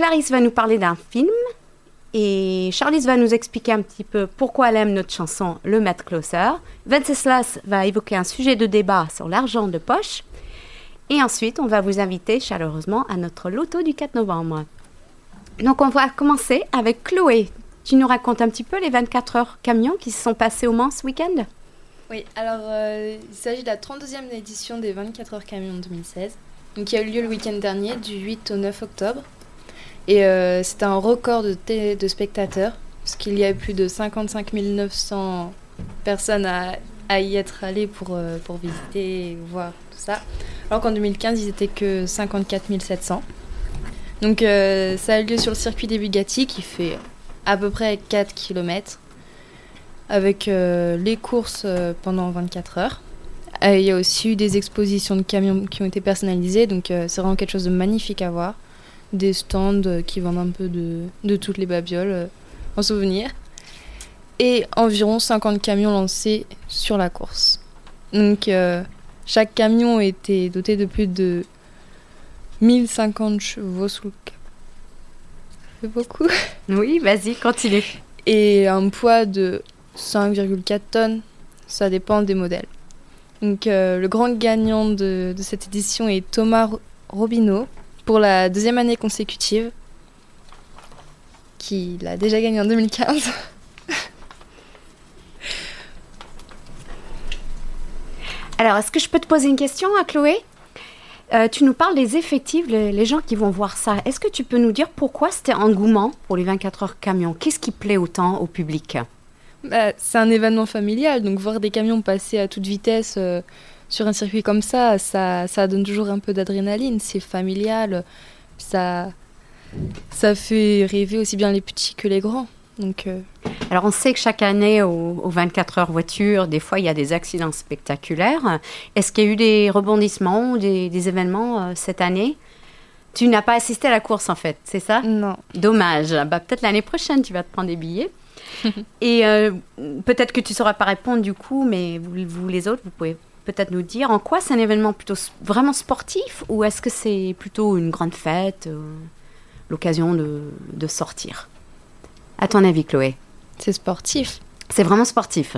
Clarisse va nous parler d'un film et Charlize va nous expliquer un petit peu pourquoi elle aime notre chanson Le Maître Closer. Venceslas va évoquer un sujet de débat sur l'argent de poche. Et ensuite, on va vous inviter chaleureusement à notre loto du 4 novembre. Donc, on va commencer avec Chloé. Tu nous racontes un petit peu les 24 heures camions qui se sont passés au Mans ce week-end? Oui, alors euh, il s'agit de la 32e édition des 24 heures camions 2016, donc, qui a eu lieu le week-end dernier, du 8 au 9 octobre. Et euh, un record de, de spectateurs, parce qu'il y a plus de 55 900 personnes à, y être allées pour, euh, visiter voir tout ça. Alors qu'en 2015, ils étaient que 54 700. Donc euh, ça a eu lieu sur le circuit des Bugatti qui fait à peu près 4 km avec les courses pendant 24 heures. il y a aussi eu des expositions de camions qui ont été personnalisées, donc c'est vraiment quelque chose de magnifique à voir des stands qui vendent un peu de, de toutes les babioles euh, en souvenir. Et environ 50 camions lancés sur la course. Donc euh, chaque camion était doté de plus de 1050 chevaux sous le cap. C'est beaucoup. Oui, vas-y, continue. Et un poids de 5,4 tonnes, ça dépend des modèles. Donc euh, le grand gagnant de, de, cette édition est Thomas Robineau, pour la deuxième année consécutive, qu'il a déjà gagné en 2015. Alors, est-ce que je peux te poser une question à Chloé? Euh, tu nous parles des effectifs, les, gens qui vont voir ça. Est-ce que tu peux nous dire pourquoi c'était engouement pour les 24 heures camions? Qu'est-ce qui plaît autant au public? Bah, C'est un événement familial, donc voir des camions passer à toute vitesse euh, sur un circuit comme ça, ça, ça donne toujours un peu d'adrénaline, c'est familial, ça, ça fait rêver aussi bien les petits que les grands. Donc, euh, Alors on sait que chaque année, aux, 24 heures voiture, des fois il y a des accidents spectaculaires. Est-ce qu'il y a eu des rebondissements ou des, événements euh, cette année? Tu n'as pas assisté à la course en fait, c'est ça? Non. Dommage. Bah, peut-être l'année prochaine tu vas te prendre des billets. Et euh, peut-être que tu ne sauras pas répondre du coup, mais vous, vous les autres, vous pouvez peut-être nous dire en quoi c'est un événement plutôt vraiment sportif ou est-ce que c'est plutôt une grande fête, euh, l'occasion de, de, sortir? À ton avis, Chloé? C'est sportif. C'est vraiment sportif.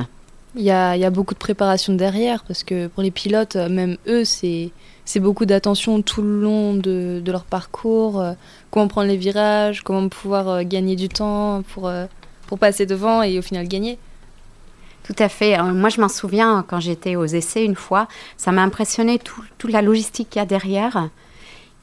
Il y a, y a, beaucoup de préparation derrière parce que pour les pilotes, même eux, c'est beaucoup d'attention tout le long de, de, leur parcours, euh, comment prendre les virages, comment pouvoir euh, gagner du temps pour, pour passer devant et au final gagner. Tout à fait. Moi, je m'en souviens quand j'étais aux essais une fois, ça m'a impressionné toute la logistique qu'il y a derrière.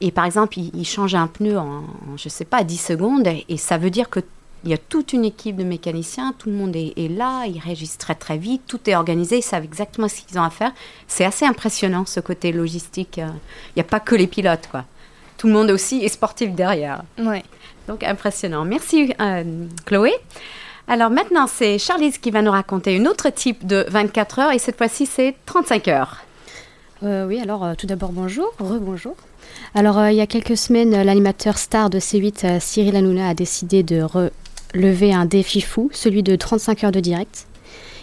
Et par exemple, il, change un pneu en, je ne sais pas, 10 secondes, et ça veut dire qu'il y a toute une équipe de mécaniciens, tout le monde est, là, ils réagissent très très vite, tout est organisé, ils savent exactement ce qu'ils ont à faire. C'est assez impressionnant ce côté logistique. Il n'y a pas que les pilotes, quoi. Tout le monde aussi est sportif derrière. Ouais. Donc impressionnant. Merci euh, Chloé. Alors maintenant, c'est Charlize qui va nous raconter une autre type de 24 heures et cette fois-ci, c'est 35 heures. Euh, oui, alors euh, tout d'abord, bonjour, rebonjour. Alors, euh, il y a quelques semaines, l'animateur star de C8, Cyril Hanouna, a décidé de relever un défi fou, celui de 35 heures de direct.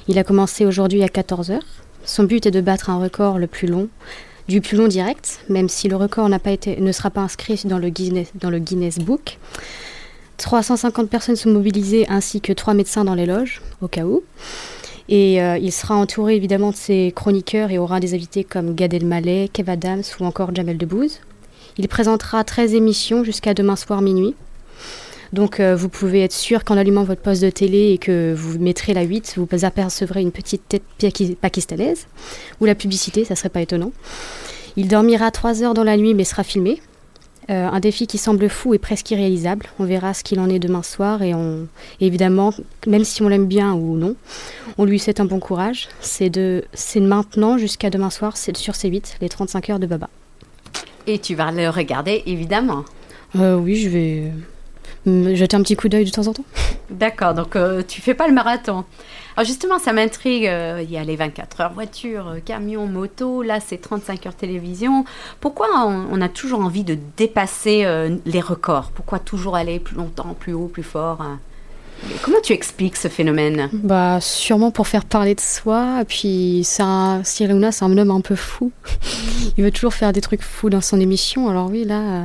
Il a commencé aujourd'hui à 14 heures. Son but est de battre un record le plus long, du plus long direct, même si le record pas été, ne sera pas inscrit dans le Guinness, dans le Guinness Book. 350 personnes sont mobilisées ainsi que trois médecins dans les loges, au cas où. Et euh, il sera entouré évidemment de ses chroniqueurs et aura des invités comme Gad Elmaleh, Kev Adams ou encore Jamel Debbouze. Il présentera 13 émissions jusqu'à demain soir minuit. Donc euh, vous pouvez être sûr qu'en allumant votre poste de télé et que vous mettrez la 8, vous apercevrez une petite tête pakistanaise. Ou la publicité, ça serait pas étonnant. Il dormira 3 heures dans la nuit mais sera filmé. Euh, un défi qui semble fou et presque irréalisable. On verra ce qu'il en est demain soir et on, évidemment, même si on l'aime bien ou non, on lui souhaite un bon courage. C'est de, c'est maintenant jusqu'à demain soir, c'est sur C8, les 35 heures de Baba. Et tu vas le regarder évidemment. Euh, oui, je vais jeter un petit coup d'œil de temps en temps. D'accord, donc euh, tu fais pas le marathon. Alors justement, ça m'intrigue. Euh, il y a les 24 heures voiture, euh, camion, moto. Là, c'est 35 heures télévision. Pourquoi on, a toujours envie de dépasser euh, les records? Pourquoi toujours aller plus longtemps, plus haut, plus fort hein? Comment tu expliques ce phénomène? Bah sûrement pour faire parler de soi. Puis ça, Cyril c'est un homme un peu fou. Il veut toujours faire des trucs fous dans son émission. Alors oui, là,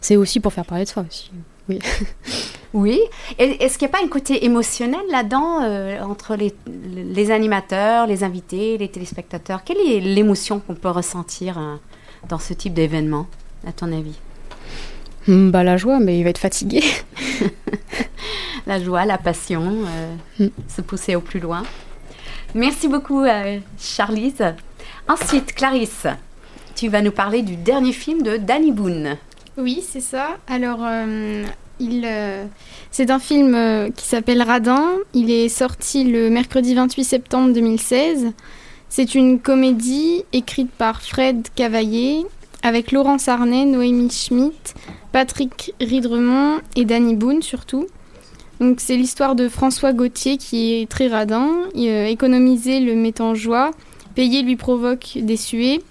c'est aussi pour faire parler de soi aussi. Oui. oui. Est-ce qu'il n'y a pas un côté émotionnel là-dedans euh, entre les, les, animateurs, les invités, les téléspectateurs? Quelle est l'émotion qu'on peut ressentir euh, dans ce type d'événement, à ton avis? Hmm, bah, La joie, mais il va être fatigué. la joie, la passion, euh, hmm. se pousser au plus loin. Merci beaucoup, Charlize. Ensuite, Clarisse, tu vas nous parler du dernier film de Danny Boone. Oui, c'est ça. Alors, euh, il, euh, c'est un film euh, qui s'appelle Radin. Il est sorti le mercredi 28 septembre 2016. C'est une comédie écrite par Fred Cavaillé avec Laurence Arnay, Noémie Schmidt, Patrick Ridremont et Danny Boone surtout. Donc c'est l'histoire de François Gauthier qui est très radin. économiser le met en joie, payer lui provoque des suées.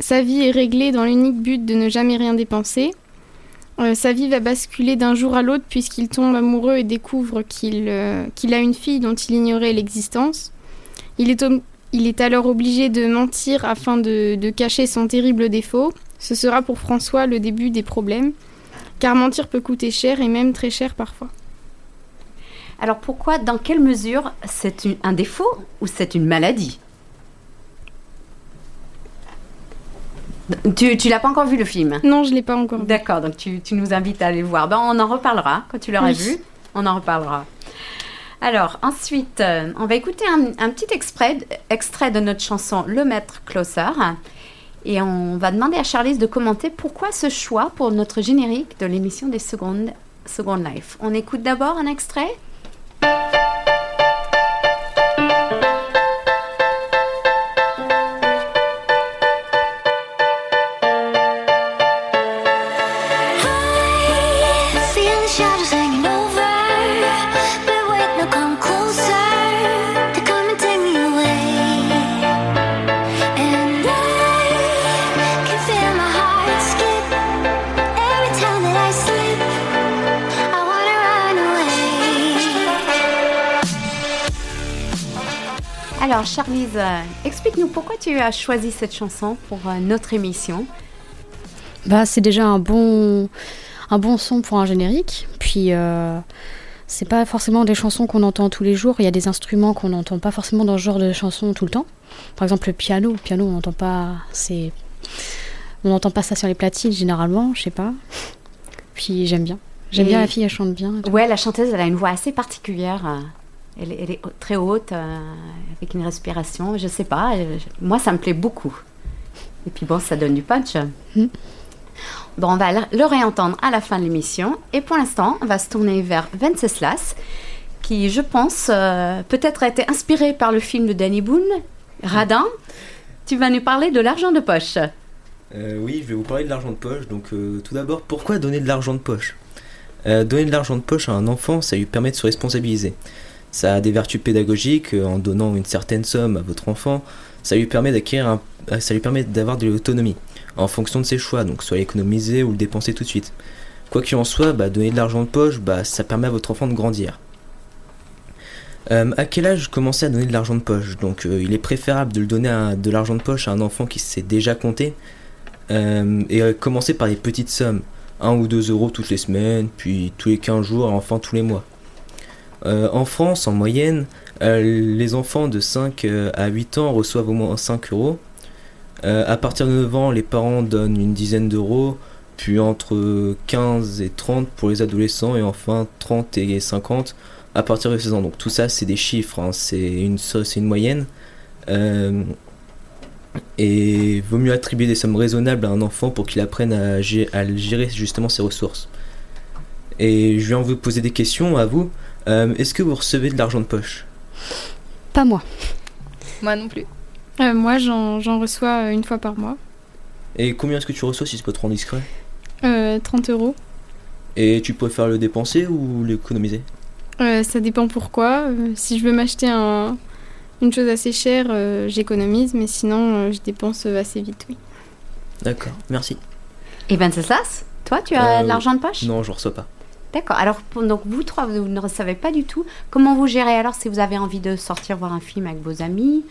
Sa vie est réglée dans l'unique but de ne jamais rien dépenser. Euh, sa vie va basculer d'un jour à l'autre puisqu'il tombe amoureux et découvre qu'il euh, a une fille dont il ignorait l'existence. Il est, il est alors obligé de mentir afin de, de, cacher son terrible défaut. Ce sera pour François le début des problèmes, car mentir peut coûter cher et même très cher parfois. Alors pourquoi, dans quelle mesure c'est un défaut ou c'est une maladie? Tu, tu l'as pas encore vu le film Non, je l'ai pas encore vu. D'accord, donc tu, tu, nous invites à aller le voir. Ben, on en reparlera quand tu l'auras vu. On en reparlera. Alors, ensuite, euh, on va écouter un, petit extrait, extrait de notre chanson Le Maître Closer. Et on va demander à Charlize de commenter pourquoi ce choix pour notre générique de l'émission des secondes Second Life. On écoute d'abord un extrait Alors, Charlize, euh, explique-nous pourquoi tu as choisi cette chanson pour euh, notre émission. Bah, c'est déjà un bon, un bon son pour un générique. Puis, euh, c'est pas forcément des chansons qu'on entend tous les jours. Il y a des instruments qu'on n'entend pas forcément dans ce genre de chansons tout le temps. Par exemple, le piano. Le piano, on n'entend pas. C'est, on n'entend pas ça sur les platines généralement. Je sais pas. Puis, j'aime bien. J'aime bien la fille, elle chante bien. Ouais, la chanteuse, elle a une voix assez particulière. Elle, est très haute, euh, avec une respiration. Je sais pas. Euh, moi, ça me plaît beaucoup. Et puis bon, ça donne du punch. Hmm. Bon, on va le réentendre à la fin de l'émission. Et pour l'instant, on va se tourner vers Venceslas, qui, je pense, euh, peut-être a été inspiré par le film de Danny Boone, Radin. Tu vas nous parler de l'argent de poche. oui, je vais vous parler de l'argent de poche. Donc, tout d'abord, pourquoi donner de l'argent de poche? Donner de l'argent de poche à un enfant, ça lui permet de se responsabiliser. Ça a des vertus pédagogiques euh, en donnant une certaine somme à votre enfant. Ça lui permet d'acquérir euh, ça lui permet d'avoir de l'autonomie en fonction de ses choix, donc soit l'économiser ou le dépenser tout de suite. Quoi qu'il en soit, bah, donner de l'argent de poche, bah, ça permet à votre enfant de grandir. Euh, à quel âge commencer à donner de l'argent de poche? Donc il est préférable de le donner de l'argent de poche à un enfant qui sait déjà compter et commencer par des petites sommes, 1 ou 2 euros toutes les semaines, puis tous les 15 jours, enfin tous les mois. Euh, en France, en moyenne, euh, les enfants de 5 euh, à 8 ans reçoivent au moins 5 euros. à partir de 9 ans, les parents donnent une dizaine d'euros, puis entre 15 et 30 pour les adolescents, et enfin 30 et 50 à partir de 16 ans. Donc tout ça, c'est des chiffres, hein. c'est une, une moyenne. et vaut mieux attribuer des sommes raisonnables à un enfant pour qu'il apprenne à, gérer justement ses ressources. Et je viens vous poser des questions à vous. Euh, est-ce que vous recevez de l'argent de poche? Pas moi. Moi non plus. Euh, moi, j'en reçois euh, une fois par mois. Et combien est-ce que tu reçois si c'est pas trop indiscret? 30 euros. Et tu préfères le dépenser ou l'économiser? Ça dépend pourquoi. si je veux m'acheter un, une chose assez chère, j'économise, mais sinon, je dépense assez vite, oui. D'accord, merci. Et ben c'est ça Toi, tu as de l'argent de poche? Non, je reçois pas. D'accord. Alors, donc vous trois, vous ne savez pas du tout comment vous gérez alors si vous avez envie de sortir voir un film avec vos amis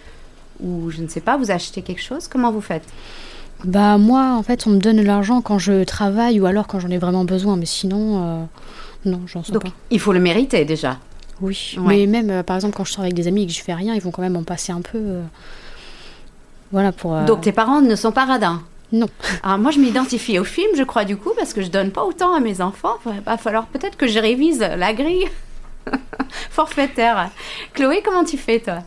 ou je ne sais pas, vous achetez quelque chose, comment vous faites? Bah moi, en fait, on me donne de l'argent quand je travaille ou alors quand j'en ai vraiment besoin, mais sinon, euh, non, j'en sens Donc, pas. il faut le mériter déjà. Oui, Ouais. mais même, euh, par exemple, quand je sors avec des amis et que je fais rien, ils vont quand même en passer un peu. euh, Voilà, pour... Donc, tes parents ne sont pas radins Non. Alors, moi, je m'identifie au film, je crois, du coup, parce que je donne pas autant à mes enfants. Il va falloir peut-être que je révise la grille forfaitaire. Chloé, comment tu fais, toi?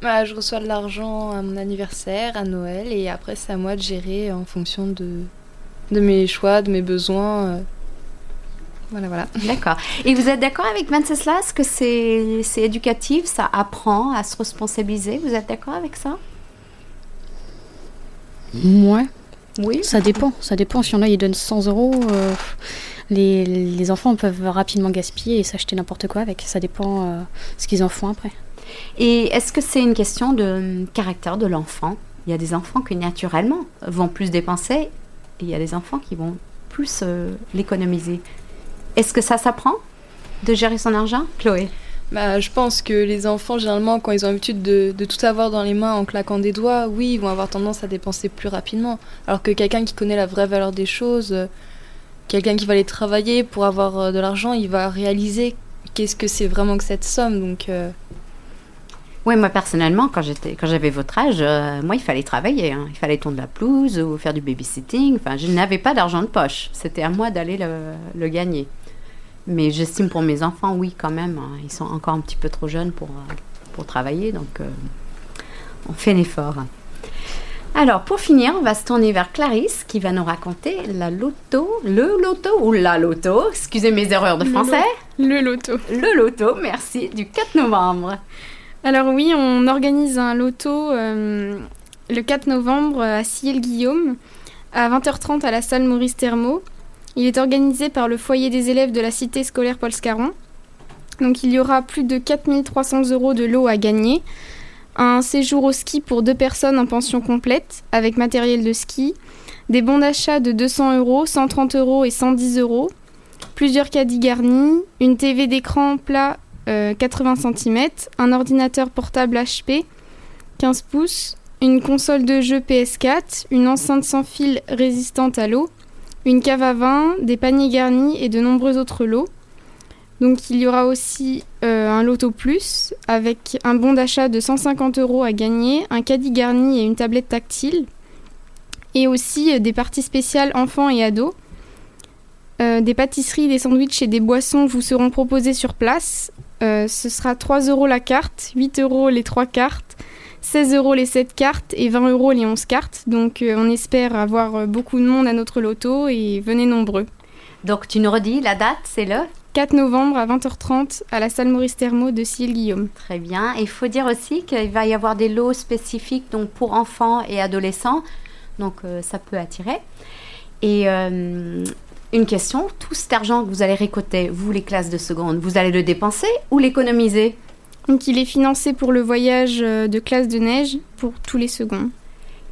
Bah, je reçois de l'argent à mon anniversaire, à Noël, et après c'est à moi de gérer en fonction de, de mes choix, de mes besoins. euh. Voilà, voilà. D'accord. Et vous êtes d'accord avec Venceslas que c'est c'est éducatif, ça apprend à se responsabiliser? Vous êtes d'accord avec ça? Ouais, Oui. ça dépend. Ça dépend. Si en a, ils donnent 100 euros, euh, les, les enfants peuvent rapidement gaspiller et s'acheter n'importe quoi avec. Ça dépend euh, ce qu'ils en font après. Et est-ce que c'est une question de hum, caractère de l'enfant? Il y a des enfants qui naturellement vont plus dépenser et il y a des enfants qui vont plus euh, l'économiser. Est-ce que ça s'apprend de gérer son argent, Chloé Bah, je pense que les enfants, généralement, quand ils ont l'habitude de, tout avoir dans les mains en claquant des doigts, oui, ils vont avoir tendance à dépenser plus rapidement. Alors que quelqu'un qui connaît la vraie valeur des choses, euh, quelqu'un qui va aller travailler pour avoir euh, de l'argent, il va réaliser qu'est-ce que c'est vraiment que cette somme. Donc, euh, Oui, moi personnellement, quand j'étais, quand j'avais votre âge, moi il fallait travailler, hein. il fallait tondre la pelouse ou faire du babysitting. Enfin, je n'avais pas d'argent de poche. C'était à moi d'aller le, le gagner. Mais j'estime pour mes enfants, oui, quand même, hein, ils sont encore un petit peu trop jeunes pour, euh, pour travailler, donc euh, on fait un effort. Alors, pour finir, on va se tourner vers Clarisse qui va nous raconter la loto, le loto ou la loto, excusez mes erreurs de français, Le loto. le loto, merci, du 4 novembre. Alors oui, on organise un loto euh, le 4 novembre à Ciel-Guillaume à 20h30 à la salle Maurice Thermo. Il est organisé par le foyer des élèves de la cité scolaire Paul Scarron. Donc il y aura plus de 4300 euros de lot à gagner. Un séjour au ski pour deux personnes en pension complète avec matériel de ski. Des bons d'achat de 200 euros, 130 euros et 110 euros. Plusieurs caddies garnis. Une TV d'écran plat euh, 80 cm, un ordinateur portable HP 15 pouces, une console de jeu PS4, une enceinte sans fil résistante à l'eau, une cave à vin, des paniers garnis et de nombreux autres lots. Donc il y aura aussi euh, un loto plus avec un bon d'achat de 150 euros à gagner, un caddie garni et une tablette tactile. Et aussi euh, des parties spéciales enfants et ados. Euh, des pâtisseries, des sandwichs et des boissons vous seront proposés sur place. Ce sera 3 euros la carte, 8 euros les 3 cartes, 16 euros les 7 cartes et 20 euros les 11 cartes. Donc euh, on espère avoir euh, beaucoup de monde à notre loto et venez nombreux. Donc tu nous redis la date, c'est le 4 novembre à 20h30 à la salle Maurice Thermo de Ciel-Guillaume. Très bien. Et il faut dire aussi qu'il va y avoir des lots spécifiques donc pour enfants et adolescents. Donc euh, ça peut attirer. Et euh, une question, tout cet argent que vous allez récolter, vous les classes de seconde, vous allez le dépenser ou l'économiser? Donc il est financé pour le voyage euh, de classe de neige pour tous les seconds.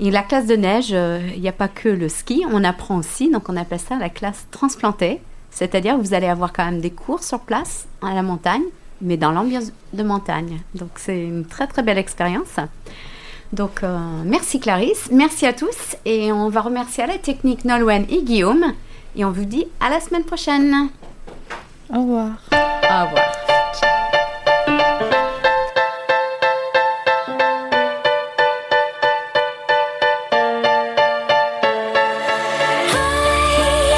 Et la classe de neige, euh, il n'y a pas que le ski, on apprend aussi, donc on appelle ça la classe transplantée. C'est-à-dire que vous allez avoir quand même des cours sur place à la montagne, mais dans l'ambiance de montagne. Donc c'est une très très belle expérience. Donc euh, merci Clarisse, merci à tous et on va remercier à la technique Nolwenn et Guillaume et on vous dit à la semaine prochaine. Au revoir. Au revoir.